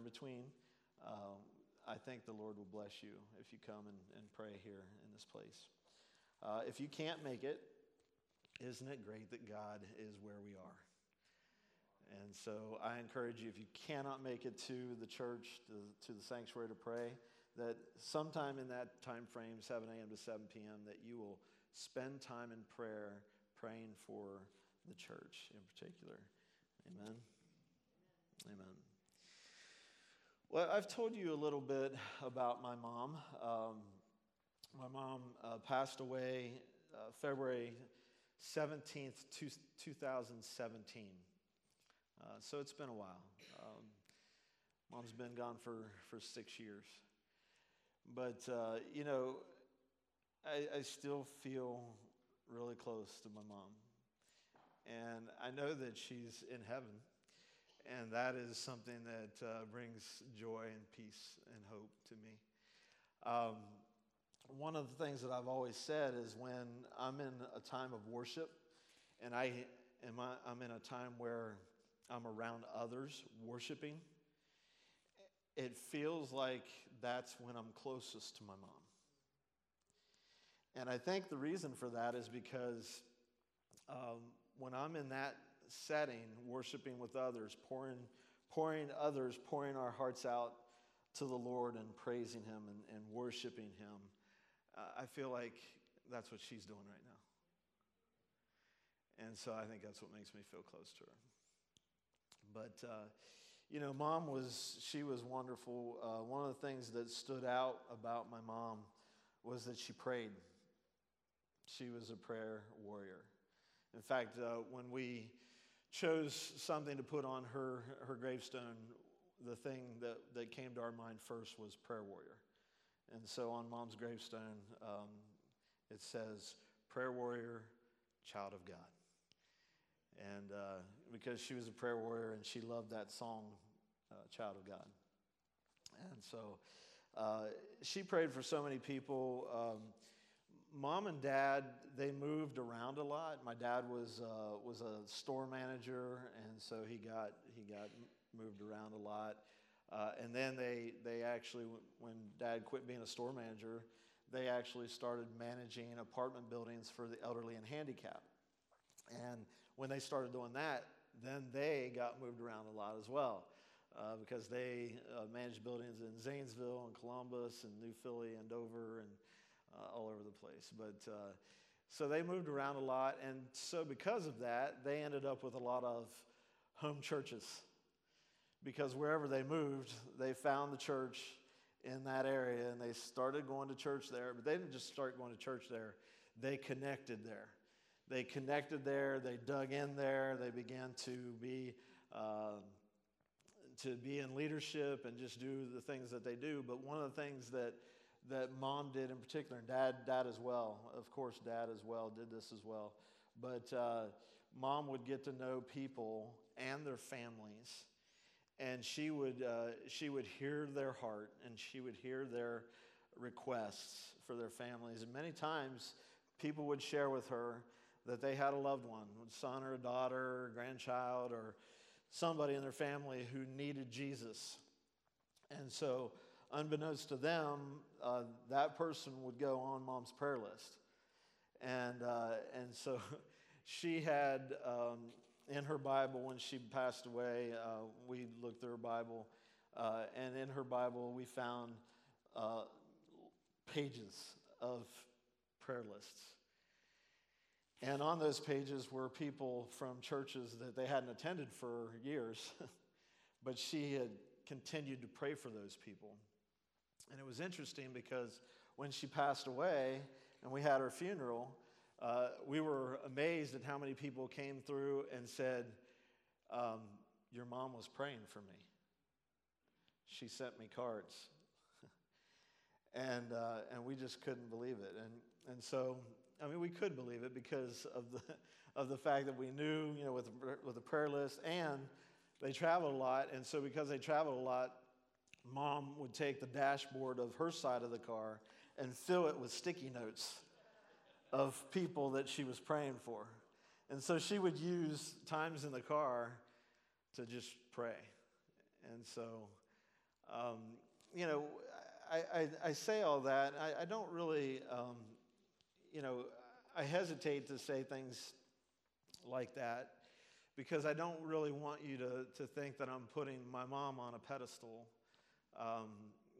in between, uh, I think the Lord will bless you if you come and, and pray here in this place. Uh, if you can't make it, isn't it great that God is where we are? And so I encourage you, if you cannot make it to the church, to, to the sanctuary to pray, that sometime in that time frame, 7 a.m. to 7 p.m., that you will spend time in prayer praying for the church in particular. Amen. Amen. Well, I've told you a little bit about my mom. Um, my mom uh, passed away uh, February 17th, two, 2017. Uh, so it's been a while. Um, mom's been gone for, for six years. But, uh, you know, I, I still feel really close to my mom. And I know that she's in heaven. And that is something that uh, brings joy and peace and hope to me. Um, one of the things that I've always said is when I'm in a time of worship and I am I'm in a time where I'm around others worshiping, it feels like that's when I'm closest to my mom. And I think the reason for that is because um, when I'm in that setting, worshiping with others, pouring, pouring others, pouring our hearts out to the Lord and praising Him and, and worshiping Him, uh, I feel like that's what she's doing right now. And so I think that's what makes me feel close to her. But, uh, you know, mom was, she was wonderful. Uh, one of the things that stood out about my mom was that she prayed. She was a prayer warrior. In fact, uh, when we chose something to put on her, her gravestone, the thing that, that came to our mind first was prayer warrior. And so on mom's gravestone, um, it says, prayer warrior, child of God. And uh, because she was a prayer warrior and she loved that song, uh, Child of God. And so uh, she prayed for so many people. Um, mom and dad, they moved around a lot. My dad was, uh, was a store manager, and so he got, he got moved around a lot. Uh, and then they, they actually, when dad quit being a store manager, they actually started managing apartment buildings for the elderly and handicapped. And when they started doing that, then they got moved around a lot as well. Uh, because they uh, managed buildings in Zanesville and Columbus and New Philly and Dover and uh, all over the place. But uh, so they moved around a lot. And so, because of that, they ended up with a lot of home churches. Because wherever they moved, they found the church in that area and they started going to church there. But they didn't just start going to church there, they connected there. They connected there, they dug in there, they began to be. Uh, to be in leadership and just do the things that they do. But one of the things that that mom did in particular, and dad, dad as well. Of course, dad as well did this as well. But uh, mom would get to know people and their families, and she would uh, she would hear their heart and she would hear their requests for their families. And many times, people would share with her that they had a loved one, a son or a daughter, or a grandchild, or somebody in their family who needed Jesus. And so unbeknownst to them, uh, that person would go on mom's prayer list. And, uh, and so she had um, in her Bible, when she passed away, uh, we looked through her Bible, uh, and in her Bible, we found uh, pages of prayer lists. And on those pages were people from churches that they hadn't attended for years, but she had continued to pray for those people. And it was interesting because when she passed away and we had her funeral, uh, we were amazed at how many people came through and said, um, Your mom was praying for me. She sent me cards. and, uh, and we just couldn't believe it. And, and so, I mean, we could believe it because of the, of the fact that we knew, you know, with, with the prayer list, and they traveled a lot. And so, because they traveled a lot, mom would take the dashboard of her side of the car and fill it with sticky notes of people that she was praying for. And so she would use times in the car to just pray. And so Um, you know, I, I, I, say all that. I, I don't really, um, you know, I hesitate to say things like that because I don't really want you to, to think that I'm putting my mom on a pedestal. Um,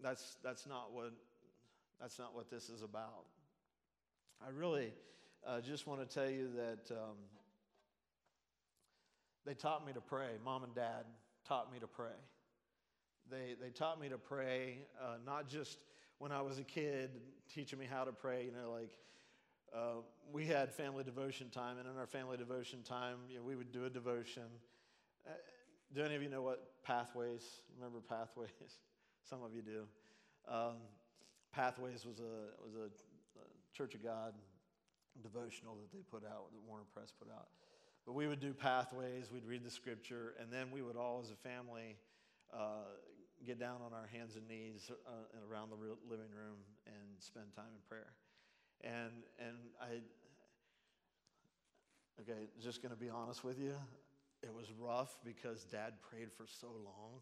that's, that's, not what, that's not what this is about. I really uh, just want to tell you that um, they taught me to pray. Mom and dad taught me to pray. They, they taught me to pray, uh, not just when I was a kid, teaching me how to pray, you know, like uh, we had family devotion time, and in our family devotion time, you know, we would do a devotion. Uh, do any of you know what Pathways? Remember Pathways? Some of you do. Um, Pathways was a was a, a Church of God devotional that they put out, that Warner Press put out. But we would do pathways, we'd read the scripture, and then we would all, as a family, uh, get down on our hands and knees uh, around the living room and spend time in prayer. And, and I, okay, just going to be honest with you, it was rough because dad prayed for so long.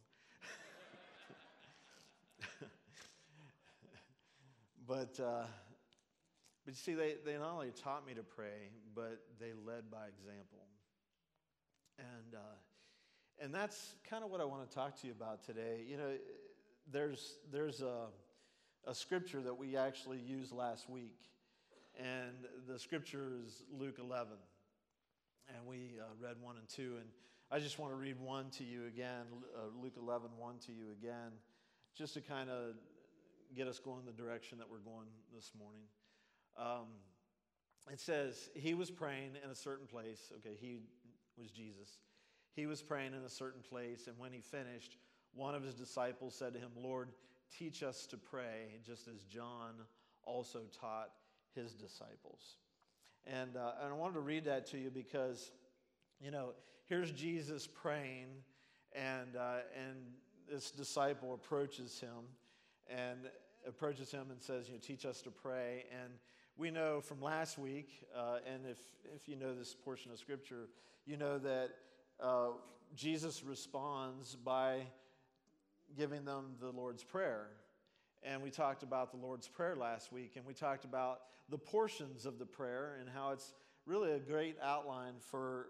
But, uh, but you see, they, they not only taught me to pray, but they led by example. And, uh, and that's kind of what I want to talk to you about today. You know, there's, there's a, a scripture that we actually used last week, and the scripture is Luke 11. And we uh, read 1 and 2. And I just want to read 1 to you again, uh, Luke 11, 1 to you again, just to kind of get us going the direction that we're going this morning. Um, it says, He was praying in a certain place. Okay, he was Jesus. He was praying in a certain place, and when he finished, one of his disciples said to him, Lord, teach us to pray, just as John also taught his disciples. And, uh, and I wanted to read that to you because, you know, here's Jesus praying, and, uh, and this disciple approaches him and approaches him and says, you know, teach us to pray. And we know from last week, uh, and if, if you know this portion of Scripture, you know that uh, Jesus responds by giving them the Lord's Prayer. And we talked about the Lord's Prayer last week, and we talked about the portions of the prayer and how it's really a great outline for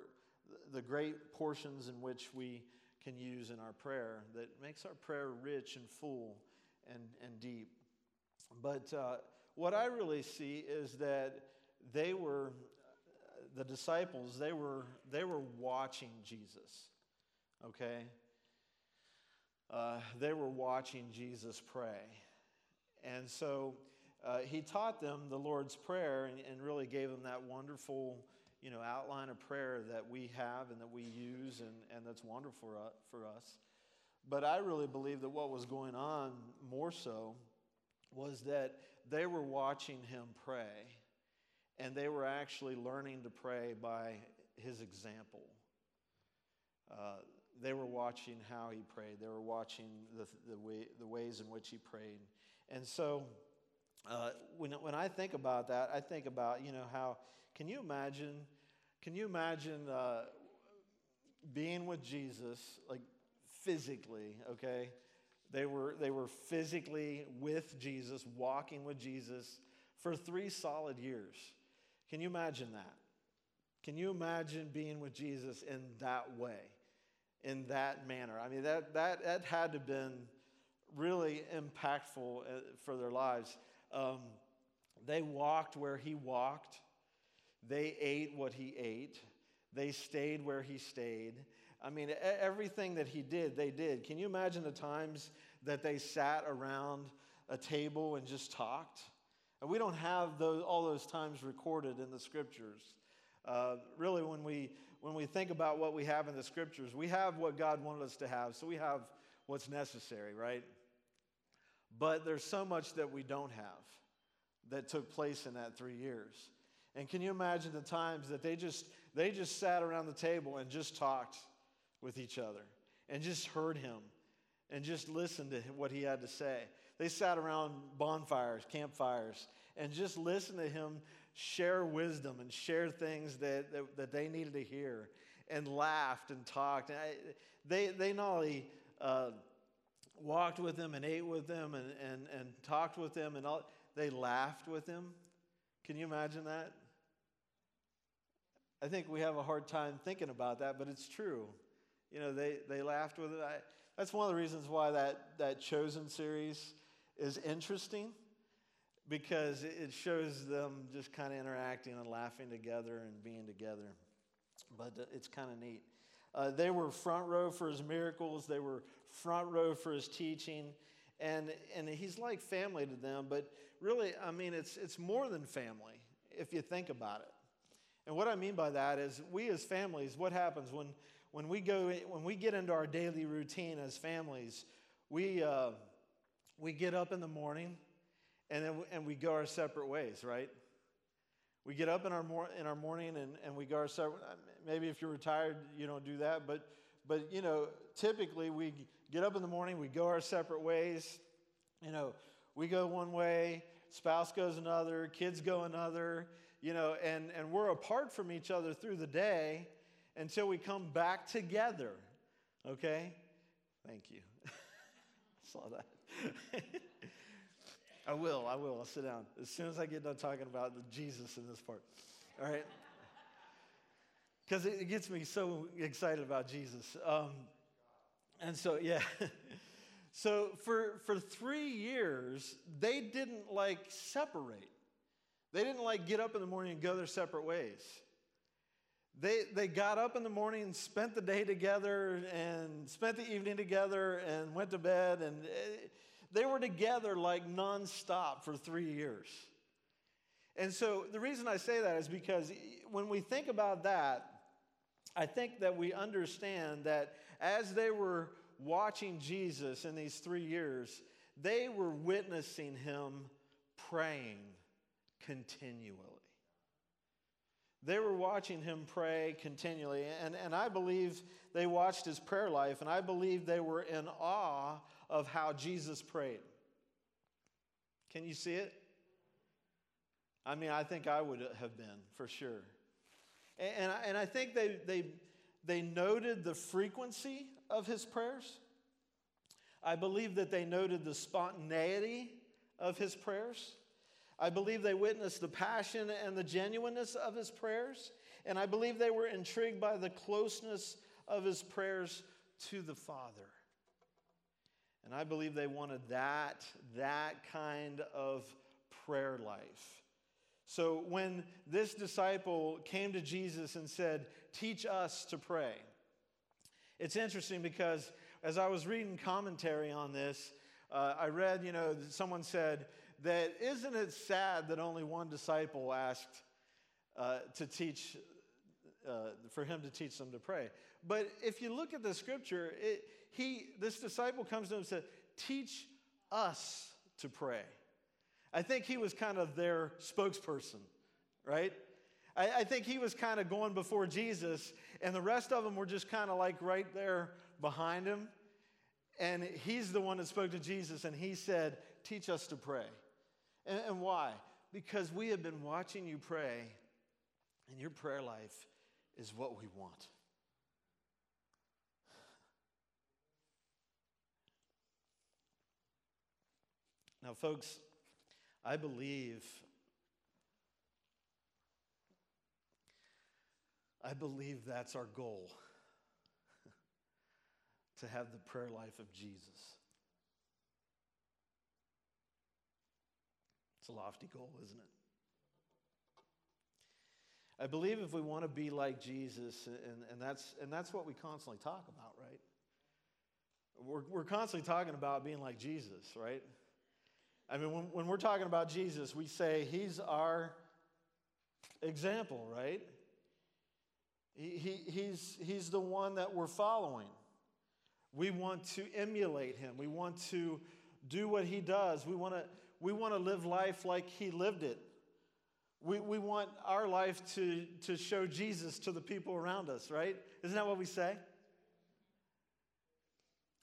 the great portions in which we can use in our prayer that makes our prayer rich and full and, and deep. But uh, what I really see is that they were the disciples, they were, they were watching Jesus, okay? Uh, they were watching Jesus pray. And so uh, he taught them the Lord's Prayer and, and, really gave them that wonderful, you know, outline of prayer that we have and that we use and, and that's wonderful for, uh, for us. But I really believe that what was going on more so was that they were watching him pray and they were actually learning to pray by his example. Uh, they were watching how he prayed. They were watching the, the, way, the ways in which he prayed. And so uh, when, when I think about that, I think about, you know, how, can you imagine, can you imagine uh, being with Jesus, like physically, okay? They were, they were physically with Jesus, walking with Jesus for three solid years. Can you imagine that? Can you imagine being with Jesus in that way, in that manner? I mean, that, that, that had to have been really impactful uh, for their lives. Um, they walked where he walked, they ate what he ate, they stayed where he stayed. I mean, everything that he did, they did. Can you imagine the times that they sat around a table and just talked? And we don't have those, all those times recorded in the scriptures. Uh, really, when we, when we think about what we have in the scriptures, we have what God wanted us to have, so we have what's necessary, right? But there's so much that we don't have that took place in that three years. And can you imagine the times that they just they just sat around the table and just talked with each other and just heard him and just listened to what he had to say. They sat around bonfires, campfires, and just listened to him share wisdom and share things that, that, that they needed to hear and laughed and talked. And I, they, they not only uh, walked with him and ate with them and, and, and talked with them and all, they laughed with him. Can you imagine that? I think we have a hard time thinking about that, but it's true. You know, they, they laughed with it. I, that's one of the reasons why that, that Chosen series is interesting because it shows them just kind of interacting and laughing together and being together. But it's kind of neat. Uh, they were front row for his miracles, they were front row for his teaching. And, and he's like family to them, but really, I mean, it's, it's more than family if you think about it. And what I mean by that is, we as families, what happens when, when, we, go, when we get into our daily routine as families? We, uh, we get up in the morning and then and we go our separate ways, right? We get up in our, mor- in our morning and, and we go our separate. Maybe if you're retired, you don't do that, but but you know, typically we get up in the morning, we go our separate ways. You know, we go one way, spouse goes another, kids go another. You know, and and we're apart from each other through the day until we come back together. Okay, thank you. Saw that. I will, I will. I'll sit down. As soon as I get done talking about the Jesus in this part. All right? Because it gets me so excited about Jesus. Um, and so, yeah. so for, for three years, they didn't like separate. They didn't like get up in the morning and go their separate ways. They, they got up in the morning and spent the day together and spent the evening together and went to bed. And eh, they were together like nonstop for three years. And so the reason I say that is because when we think about that, I think that we understand that as they were watching Jesus in these three years, they were witnessing him praying continually. They were watching him pray continually. And, and I believe they watched his prayer life, and I believe they were in awe of how Jesus prayed. Can you see it? I mean, I think I would have been for sure. And, and, I, and I think they, they, they noted the frequency of his prayers. I believe that they noted the spontaneity of his prayers. I believe they witnessed the passion and the genuineness of his prayers. And I believe they were intrigued by the closeness of his prayers to the Father. And I believe they wanted that, that kind of prayer life. So when this disciple came to Jesus and said, Teach us to pray, it's interesting because as I was reading commentary on this, uh, I read, you know, someone said that isn't it sad that only one disciple asked uh, to teach, uh, for him to teach them to pray? But if you look at the scripture, it, he, this disciple comes to him and said, Teach us to pray. I think he was kind of their spokesperson, right? I, I think he was kind of going before Jesus, and the rest of them were just kind of like right there behind him. And he's the one that spoke to Jesus, and he said, Teach us to pray. And, and why? Because we have been watching you pray, and your prayer life is what we want. Now, folks, I believe, I believe that's our goal to have the prayer life of Jesus. It's a lofty goal, isn't it? I believe if we want to be like Jesus, and, and, that's, and that's what we constantly talk about, right? We're, we're constantly talking about being like Jesus, right? I mean, when, when we're talking about Jesus, we say he's our example, right? He, he, he's, he's the one that we're following. We want to emulate him. We want to do what he does. We want to, we want to live life like he lived it. We, we want our life to, to show Jesus to the people around us, right? Isn't that what we say?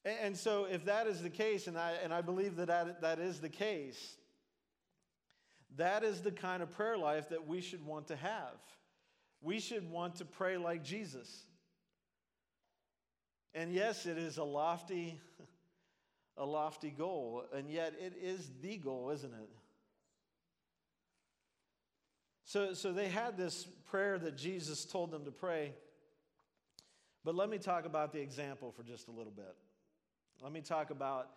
And so, if that is the case, and I, and I believe that, that that is the case, that is the kind of prayer life that we should want to have. We should want to pray like Jesus. And yes, it is a lofty, a lofty goal, and yet it is the goal, isn't it? So, so they had this prayer that Jesus told them to pray. But let me talk about the example for just a little bit. Let me talk about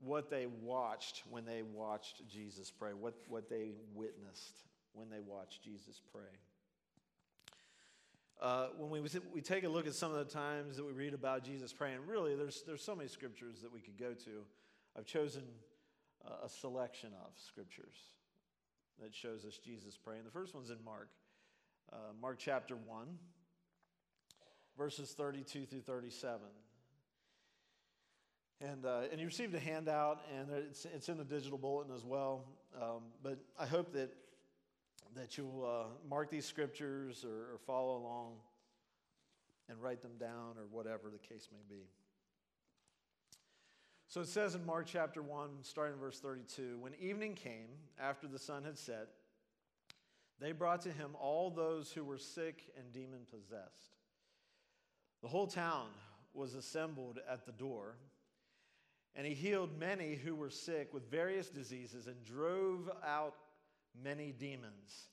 what they watched when they watched Jesus pray, what, what they witnessed when they watched Jesus pray. Uh, when we, we take a look at some of the times that we read about Jesus praying, really, there's, there's so many scriptures that we could go to. I've chosen a selection of scriptures that shows us Jesus praying. The first one's in Mark, uh, Mark chapter 1, verses 32 through 37. And, uh, and you received a handout, and it's, it's in the digital bulletin as well. Um, but I hope that that you'll uh, mark these scriptures or, or follow along and write them down or whatever the case may be. So it says in Mark chapter 1, starting in verse 32 When evening came, after the sun had set, they brought to him all those who were sick and demon possessed. The whole town was assembled at the door, and he healed many who were sick with various diseases and drove out many demons,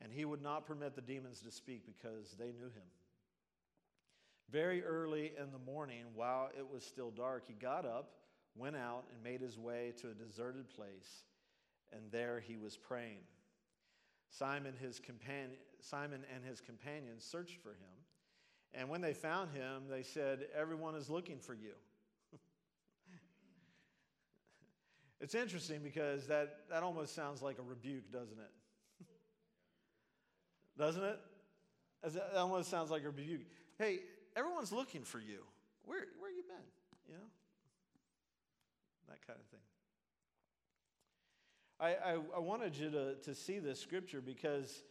and he would not permit the demons to speak because they knew him. Very early in the morning, while it was still dark, he got up, went out, and made his way to a deserted place, and there he was praying. Simon, his companion, Simon and his companions searched for him, and when they found him, they said, Everyone is looking for you. It's interesting because that, that almost sounds like a rebuke, doesn't it? doesn't it? That almost sounds like a rebuke. Hey, everyone's looking for you. Where, where you been? You know? That kind of thing. I, I, I wanted you to, to see this scripture because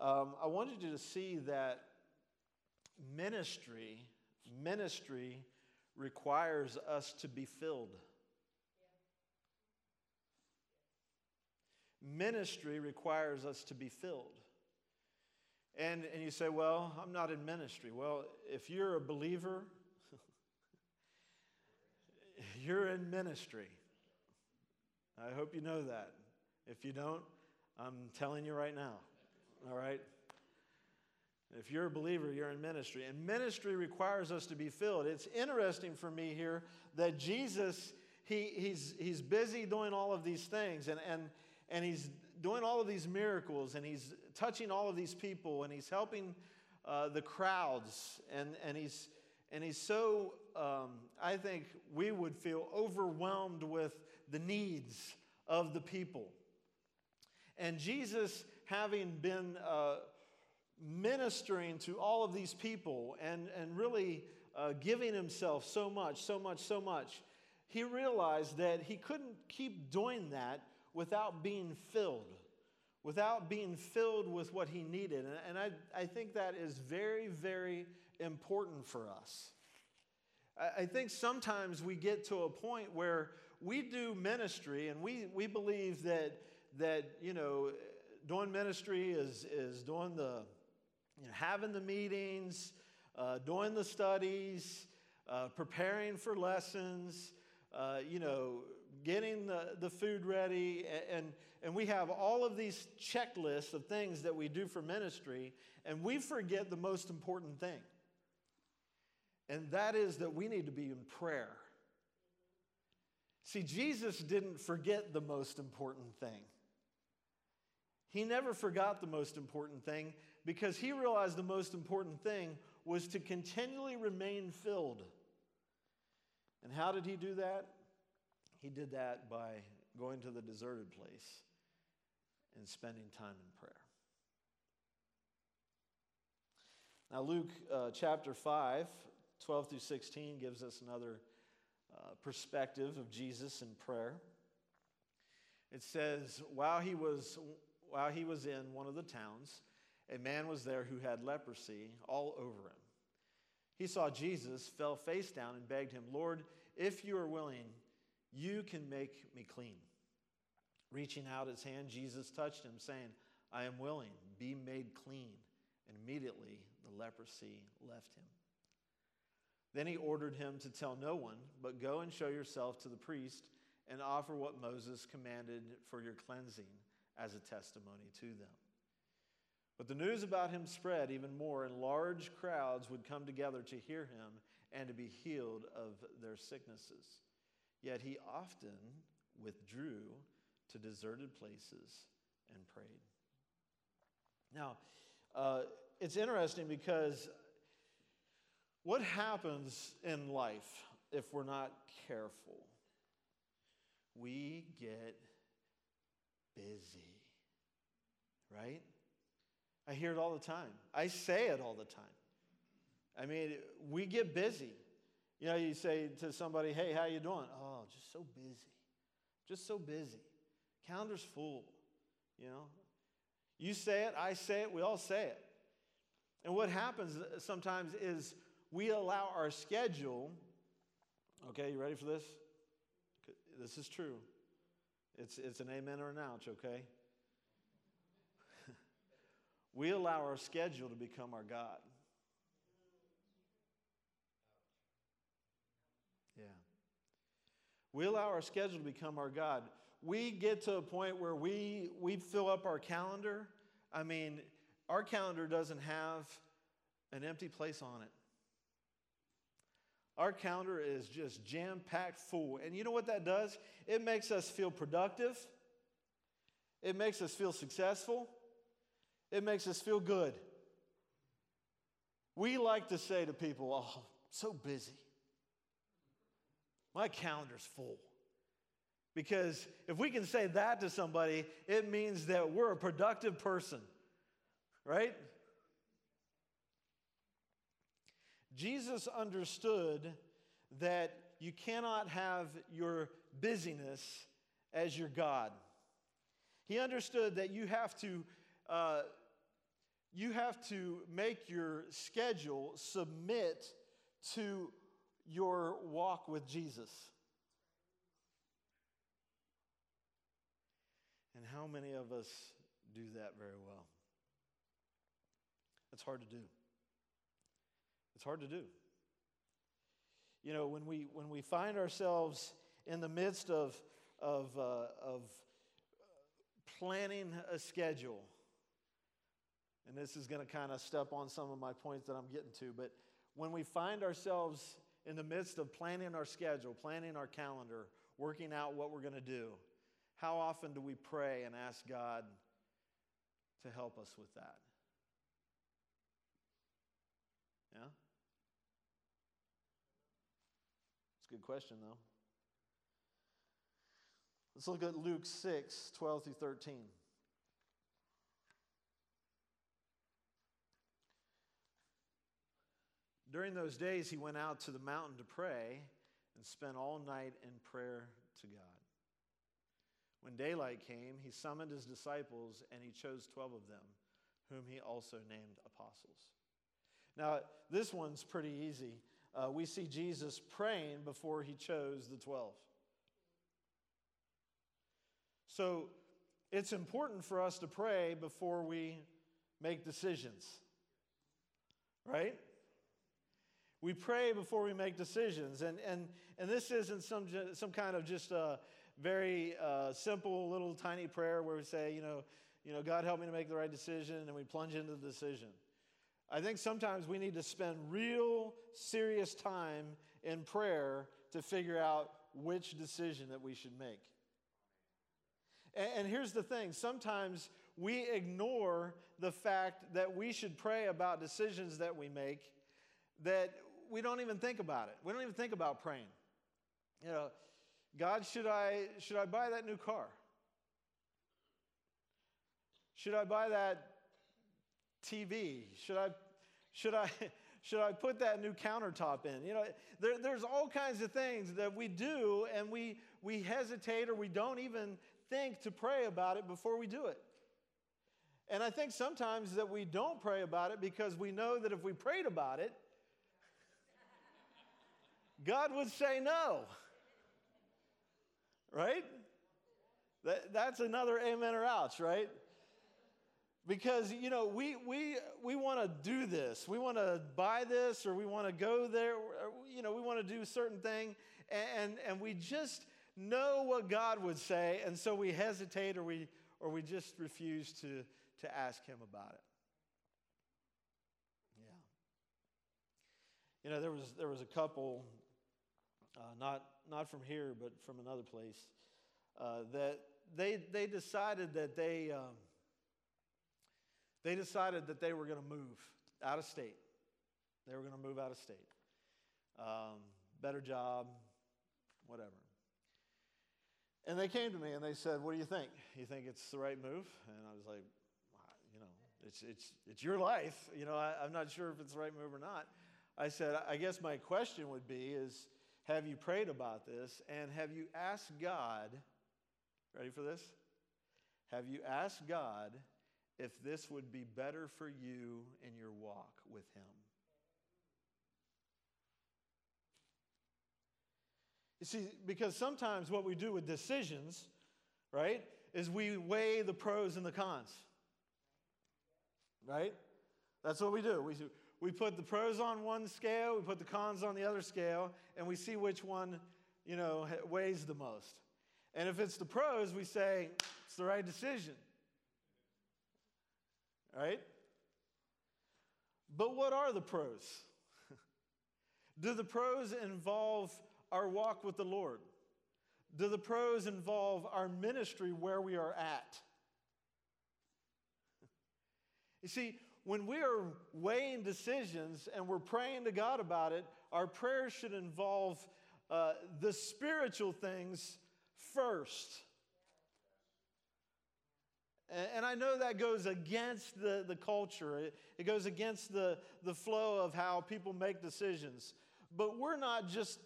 um, I wanted you to see that ministry, ministry requires us to be filled. Ministry requires us to be filled. And, and you say, Well, I'm not in ministry. Well, if you're a believer, you're in ministry. I hope you know that. If you don't, I'm telling you right now. All right? If you're a believer, you're in ministry. And ministry requires us to be filled. It's interesting for me here that Jesus, he, he's, he's busy doing all of these things. And, and, and he's doing all of these miracles and he's touching all of these people and he's helping uh, the crowds and, and he's and he's so um, i think we would feel overwhelmed with the needs of the people. And jesus having been uh, ministering to all of these people and, and really uh, giving himself so much so much so much he realized that he couldn't keep doing that without being filled, without being filled with what he needed. And, I, I think that is very, very important for us. I, I think sometimes we get to a point where we do ministry and we, we believe that, that, you know, doing ministry is, is doing the, you know, having the meetings, uh, doing the studies, uh, preparing for lessons, uh, you know, getting the, the food ready, and, and we have all of these checklists of things that we do for ministry, and we forget the most important thing. And that is that we need to be in prayer. See, Jesus didn't forget the most important thing. He never forgot the most important thing because he realized the most important thing was to continually remain filled. And how did he do that? He did that by going to the deserted place and spending time in prayer. Now, Luke uh, chapter 5, 12 through 16, gives us another uh, perspective of Jesus in prayer. It says, while he, was, while he was in one of the towns, a man was there who had leprosy all over him. He saw Jesus, fell face down, and begged him, Lord, if you are willing, you can make me clean. Reaching out his hand, Jesus touched him, saying, I am willing, be made clean. And immediately the leprosy left him. Then he ordered him to tell no one, but go and show yourself to the priest and offer what Moses commanded for your cleansing as a testimony to them. But the news about him spread even more, and large crowds would come together to hear him and to be healed of their sicknesses. Yet he often withdrew to deserted places and prayed. Now, uh, it's interesting because what happens in life if we're not careful? We get busy, right? I hear it all the time. I say it all the time. I mean, we get busy. You know, you say to somebody, "Hey, how you doing?" "Oh, just so busy. Just so busy. Calendar's full." You know? You say it, I say it, we all say it. And what happens uh, sometimes is we allow our schedule, okay, you ready for this? This is true. It's, it's an amen or an ouch, okay? we allow our schedule to become our God. We allow our schedule to become our God. We get to a point where we, we fill up our calendar. I mean, our calendar doesn't have an empty place on it. Our calendar is just jam packed full. And you know what that does? It makes us feel productive, it makes us feel successful, it makes us feel good. We like to say to people, Oh, so busy. My calendar's full. Because if we can say that to somebody, it means that we're a productive person, right? Jesus understood that you cannot have your busyness as your God. He understood that you have to. Uh, you have to make your schedule submit to your walk with Jesus. And how many of us do that very well? It's hard to do. It's hard to do. You know, when we, when we find ourselves in the midst of, of, uh, of planning a schedule, and this is going to kind of step on some of my points that I'm getting to, but when we find ourselves in the midst of planning our schedule, planning our calendar, working out what we're going to do, how often do we pray and ask God to help us with that? Yeah? It's a good question, though. Let's look at Luke 6 12 through 13. During those days, he went out to the mountain to pray and spent all night in prayer to God. When daylight came, he summoned his disciples and he chose 12 of them, whom he also named apostles. Now, this one's pretty easy uh, we see Jesus praying before he chose the 12. So it's important for us to pray before we make decisions, right? We pray before we make decisions. And, and, and this isn't some, some kind of just a very uh, simple little tiny prayer where we say, you know, you know, God help me to make the right decision, and we plunge into the decision. I think sometimes we need to spend real serious time in prayer to figure out which decision that we should make. And, and here's the thing sometimes we ignore the fact that we should pray about decisions that we make that we don't even think about it. We don't even think about praying. You know, God, should I, should I buy that new car? Should I buy that TV? Should I, should I, should I put that new countertop in? You know, there, there's all kinds of things that we do and we, we hesitate or we don't even think to pray about it before we do it. And I think sometimes that we don't pray about it because we know that if we prayed about it, God would say no. Right? That, that's another amen or ouch, right? Because, you know, we, we, we want to do this. We want to buy this or we want to go there. Or, you know, we want to do a certain thing. And, and we just know what God would say. And so we hesitate or we, or we just refuse to, to ask Him about it. Yeah. You know, there was, there was a couple, uh, not, not from here, but from another place, uh, that they, they decided that they. Um, they decided that they were going to move out of state. They were going to move out of state. Um, better job, whatever. And they came to me and they said, What do you think? You think it's the right move? And I was like, You know, it's, it's, it's your life. You know, I, I'm not sure if it's the right move or not. I said, I guess my question would be is, have you prayed about this? And have you asked God, ready for this? Have you asked God if this would be better for you in your walk with Him. You see, because sometimes what we do with decisions, right, is we weigh the pros and the cons. Right? That's what we do. We, we put the pros on one scale, we put the cons on the other scale, and we see which one, you know, weighs the most. And if it's the pros, we say, it's the right decision right? But what are the pros? Do the pros involve our walk with the Lord? Do the pros involve our ministry where we are at? You see, when we are weighing decisions and we're praying to God about it, our prayers should involve uh, the spiritual things first. And I know that goes against the, the culture, it, it goes against the, the flow of how people make decisions. But we're not just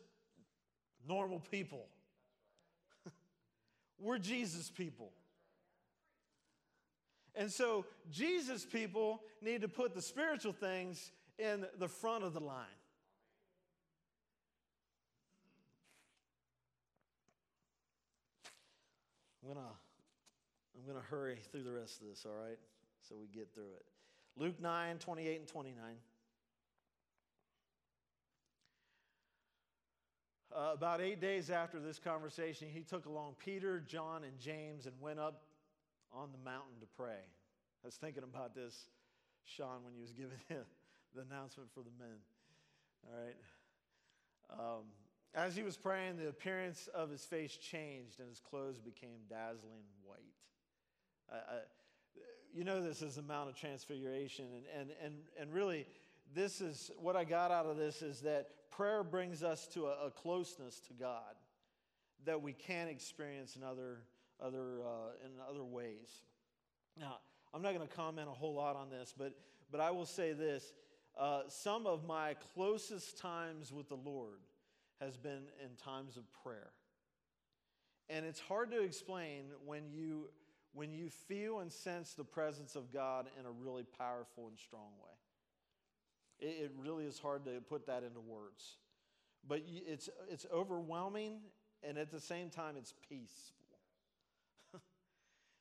normal people, we're Jesus people. And so, Jesus people need to put the spiritual things in the front of the line. I'm going to I'm going to hurry through the rest of this, all right? So we get through it. Luke 9, 28 and 29. Uh, about eight days after this conversation, he took along Peter, John, and James and went up on the mountain to pray. I was thinking about this, Sean, when he was giving the announcement for the men. All right. Um, as he was praying, the appearance of his face changed and his clothes became dazzling white. I, I, you know, this is the Mount of Transfiguration. And, and, and, and really, this is what I got out of this is that prayer brings us to a, a closeness to God that we can't experience in other, other, uh, in other ways. Now, I'm not going to comment a whole lot on this, but, but I will say this. Uh, some of my closest times with the Lord has been in times of prayer. And it's hard to explain when you when you feel and sense the presence of God in a really powerful and strong way. It, it really is hard to put that into words. But it's, it's overwhelming, and at the same time, it's peaceful.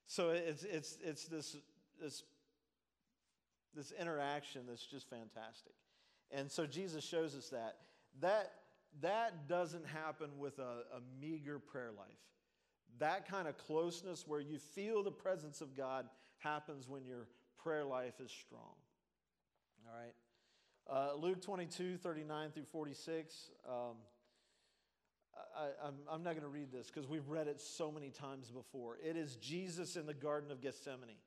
So it's, it's, it's this, this, this interaction that's just fantastic. And so Jesus shows us that. That, that doesn't happen with a, a meager prayer life. That kind of closeness where you feel the presence of God happens when your prayer life is strong. All right? Uh, Luke 22, 39 through 46. Um, I, am not going to read this because we've read it so many times before. It is Jesus in the Garden of Gethsemane.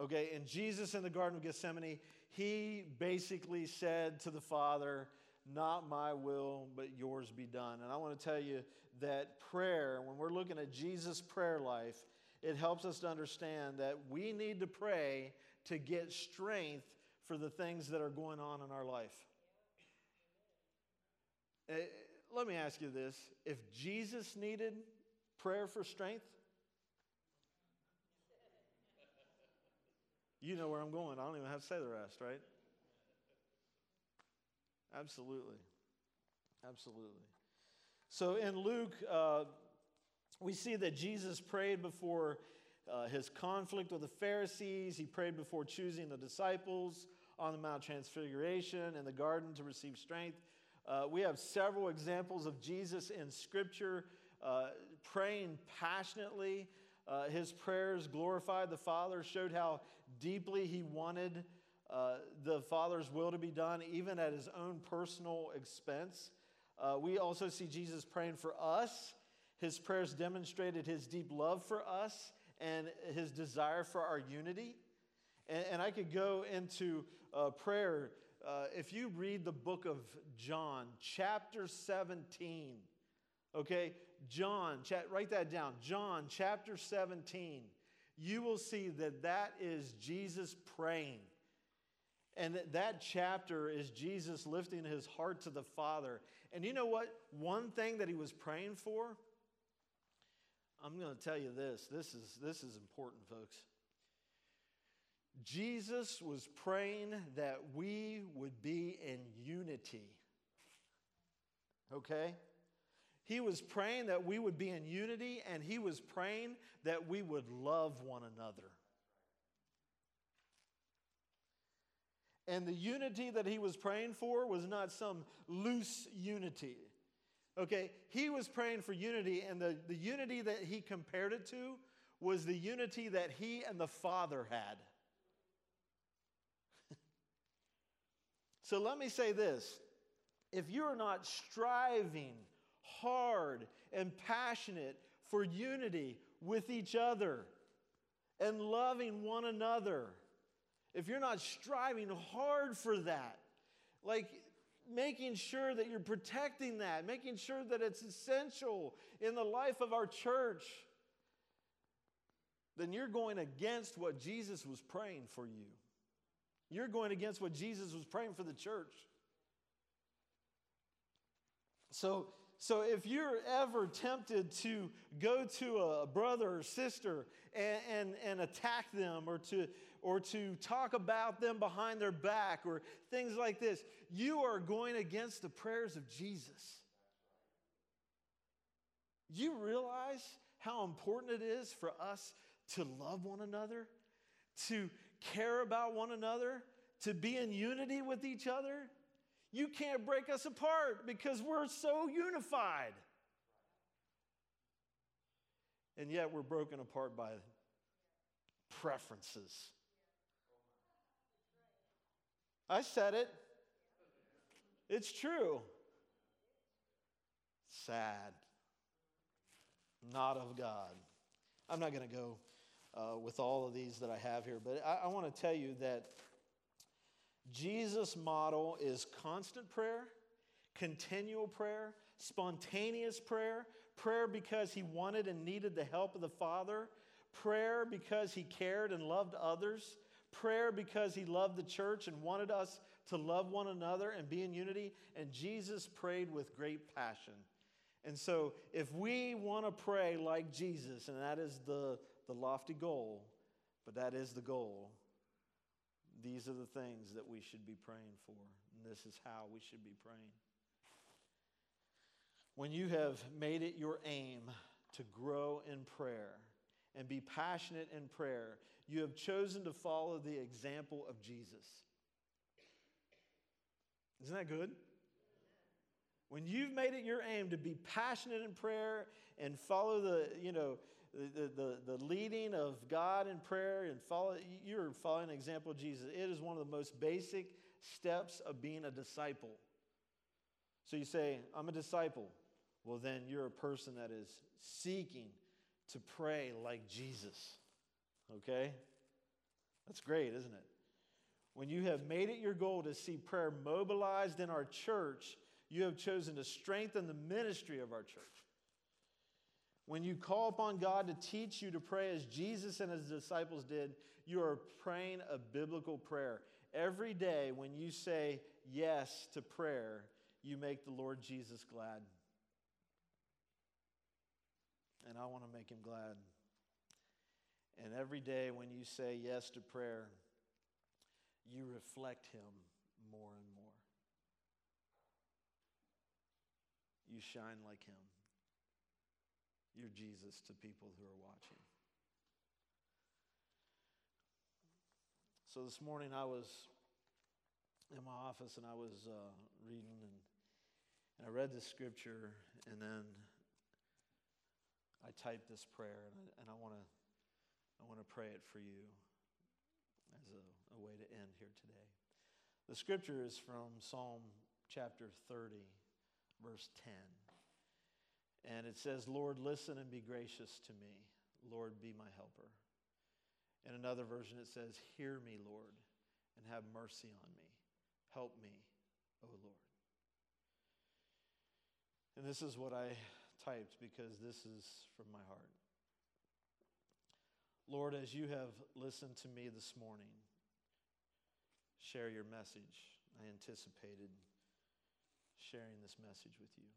Okay, and Jesus in the Garden of Gethsemane, he basically said to the Father, Not my will, but yours be done. And I want to tell you, that prayer, when we're looking at Jesus' prayer life, it helps us to understand that we need to pray to get strength for the things that are going on in our life. Uh, let me ask you this if Jesus needed prayer for strength, you know where I'm going. I don't even have to say the rest, right? Absolutely. Absolutely. So in Luke, uh, we see that Jesus prayed before uh, his conflict with the Pharisees. He prayed before choosing the disciples on the Mount Transfiguration in the garden to receive strength. Uh, we have several examples of Jesus in Scripture uh, praying passionately. Uh, his prayers glorified the Father, showed how deeply he wanted uh, the Father's will to be done, even at his own personal expense. Uh, we also see Jesus praying for us. His prayers demonstrated his deep love for us and his desire for our unity. And, and I could go into uh, prayer. Uh, if you read the book of John, chapter 17, okay, John, chat, write that down. John, chapter 17, you will see that that is Jesus praying. And that, that chapter is Jesus lifting his heart to the Father. And you know what? One thing that he was praying for, I'm going to tell you this. This is, this is important, folks. Jesus was praying that we would be in unity. Okay? He was praying that we would be in unity, and he was praying that we would love one another. And the unity that he was praying for was not some loose unity. Okay, he was praying for unity, and the, the unity that he compared it to was the unity that he and the Father had. So let me say this if you're not striving hard and passionate for unity with each other and loving one another, if you're not striving hard for that, like making sure that you're protecting that, making sure that it's essential in the life of our church, then you're going against what Jesus was praying for you. You're going against what Jesus was praying for the church. So, so if you're ever tempted to go to a brother or sister and, and, and attack them or to, or to talk about them behind their back or things like this, you are going against the prayers of Jesus. You realize how important it is for us to love one another, to care about one another, to be in unity with each other? You can't break us apart because we're so unified. And yet we're broken apart by preferences. I said it. It's true. Sad. Not of God. I'm not going to go uh, with all of these that I have here, but I, I want to tell you that Jesus' model is constant prayer, continual prayer, spontaneous prayer, prayer because he wanted and needed the help of the Father, prayer because he cared and loved others, prayer because he loved the church and wanted us to love one another and be in unity. And Jesus prayed with great passion. And so, if we want to pray like Jesus, and that is the, the lofty goal, but that is the goal, these are the things that we should be praying for. And this is how we should be praying. When you have made it your aim to grow in prayer and be passionate in prayer, you have chosen to follow the example of Jesus. Isn't that good? When you've made it your aim to be passionate in prayer and follow the, you know, the, the, the leading of God in prayer and follow, you're following an example of Jesus. It is one of the most basic steps of being a disciple. So you say, I'm a disciple. Well, then you're a person that is seeking to pray like Jesus. Okay? That's great, isn't it? When you have made it your goal to see prayer mobilized in our church, you have chosen to strengthen the ministry of our church. When you call upon God to teach you to pray as Jesus and his disciples did, you are praying a biblical prayer. Every day, when you say yes to prayer, you make the Lord Jesus glad. And I want to make him glad. And every day when you say yes to prayer, you reflect Him more and more. You shine like Him. You're Jesus to people who are watching. So this morning I was in my office and I was uh, reading and, and I read this scripture and then I typed this prayer and I, and I want to I want to pray it for you as a, a way to end here today. The scripture is from Psalm chapter 30, verse 10. And it says, Lord, listen and be gracious to me. Lord, be my helper. In another version, it says, Hear me, Lord, and have mercy on me. Help me, O Lord. And this is what I typed because this is from my heart. Lord, as you have listened to me this morning, share your message. I anticipated sharing this message with you.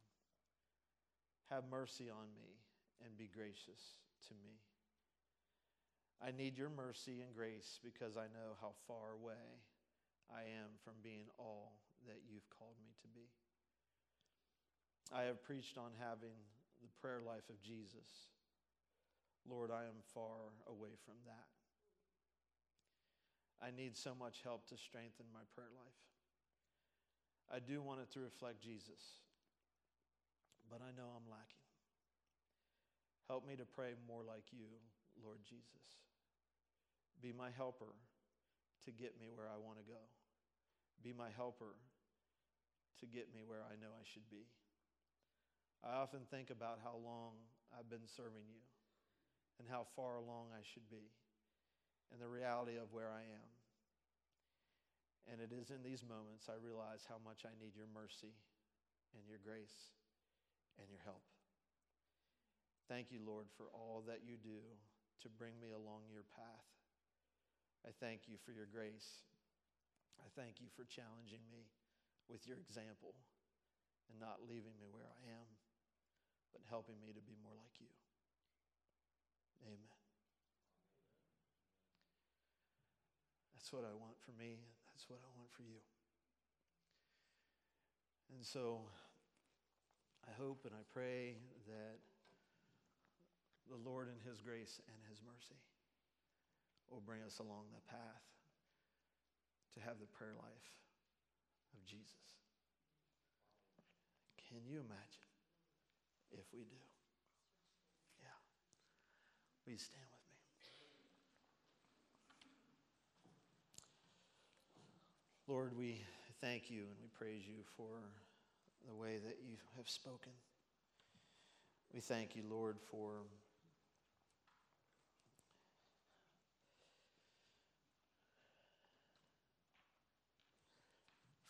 Have mercy on me and be gracious to me. I need your mercy and grace because I know how far away I am from being all that you've called me to be. I have preached on having the prayer life of Jesus. Lord, I am far away from that. I need so much help to strengthen my prayer life. I do want it to reflect Jesus, but I know I'm lacking. Help me to pray more like you, Lord Jesus. Be my helper to get me where I want to go. Be my helper to get me where I know I should be. I often think about how long I've been serving you and how far along I should be and the reality of where I am. And it is in these moments I realize how much I need your mercy and your grace and your help. Thank you, Lord, for all that you do to bring me along your path. I thank you for your grace. I thank you for challenging me with your example and not leaving me where I am, but helping me to be more like you. Amen. That's what I want for me. That's what I want for you. And so I hope and I pray that the Lord in His grace and His mercy will bring us along the path to have the prayer life of Jesus. Can you imagine if we do? Yeah. Please stand with me? Lord, we thank you and we praise you for the way that you have spoken. We thank you, Lord, for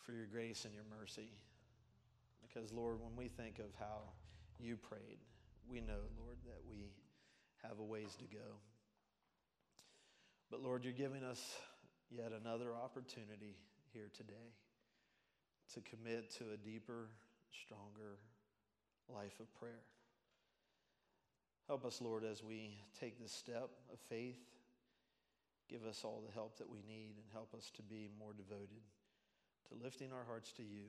for your grace and your mercy. Because, Lord, when we think of how you prayed, we know, Lord, that we have a ways to go. But, Lord, you're giving us yet another opportunity here today to commit to a deeper, stronger life of prayer. Help us, Lord, as we take this step of faith. Give us all the help that we need and help us to be more devoted to lifting our hearts to you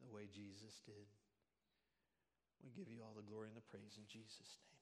the way Jesus did. We give you all the glory and the praise in Jesus' name.